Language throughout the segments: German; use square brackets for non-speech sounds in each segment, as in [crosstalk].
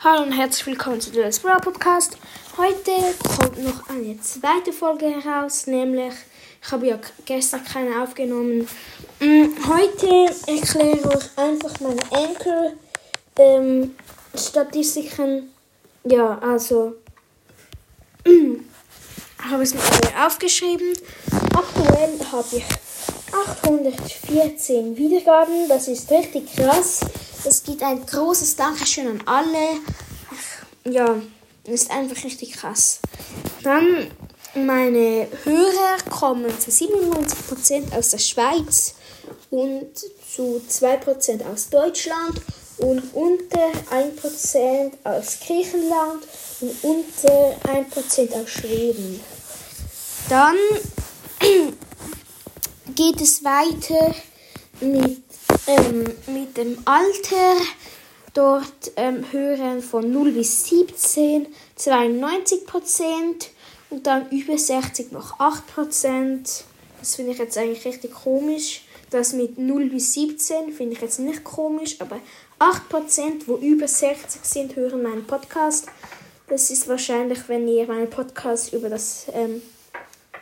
Hallo und herzlich willkommen zu Let's Brawl Podcast. Heute kommt noch eine zweite Folge heraus, nämlich ich habe ja gestern keine aufgenommen. Mm, heute erkläre ich euch einfach meine Anchor ähm. Ja, also [clears throat] ich habe es mir aufgeschrieben. Aktuell habe ich 814 Wiedergaben. Das ist richtig krass. Es gibt ein großes Dankeschön an alle. Ja, ist einfach richtig krass. Dann meine Hörer kommen zu 97% aus der Schweiz und zu 2% aus Deutschland und unter 1% aus Griechenland und unter 1% aus Schweden. Dann [clears throat] geht es weiter mit ähm, mit dem Alter. Dort ähm, hören von 0 bis 17 92 Prozent und dann über 60 noch 8 Prozent. Das finde ich jetzt eigentlich richtig komisch. Das mit 0 bis 17 finde ich jetzt nicht komisch, aber 8 Prozent, wo über 60 sind, hören meinen Podcast. Das ist wahrscheinlich, wenn ihr meinen Podcast über, das, ähm,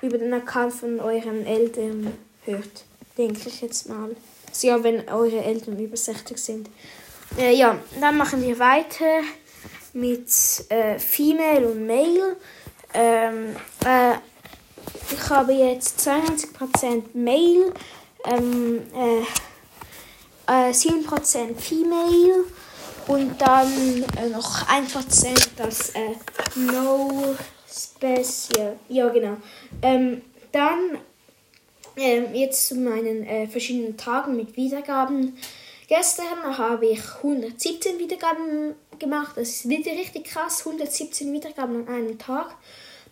über den Account von euren Eltern hört. Denke ich jetzt mal ja, wenn eure Eltern über 60 sind. Äh, ja, dann machen wir weiter mit äh, Female und Male. Ähm, äh, ich habe jetzt 92% Male, ähm, äh, 7% äh, Female und dann äh, noch 1% das äh, No Special. Ja, genau. Ähm, dann ähm, jetzt zu meinen äh, verschiedenen Tagen mit Wiedergaben. Gestern habe ich 117 Wiedergaben gemacht. Das ist wieder richtig krass. 117 Wiedergaben an einem Tag.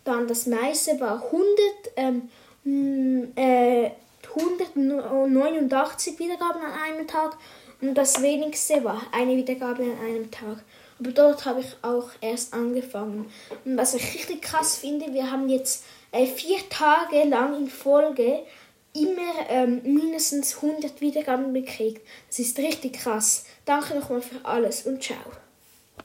Dann das meiste war 100, ähm, äh, 189 Wiedergaben an einem Tag. Und das wenigste war eine Wiedergabe an einem Tag. Aber dort habe ich auch erst angefangen. Und was ich richtig krass finde, wir haben jetzt äh, vier Tage lang in Folge immer ähm, mindestens 100 Wiedergaben bekriegt. Das ist richtig krass. Danke nochmal für alles und ciao.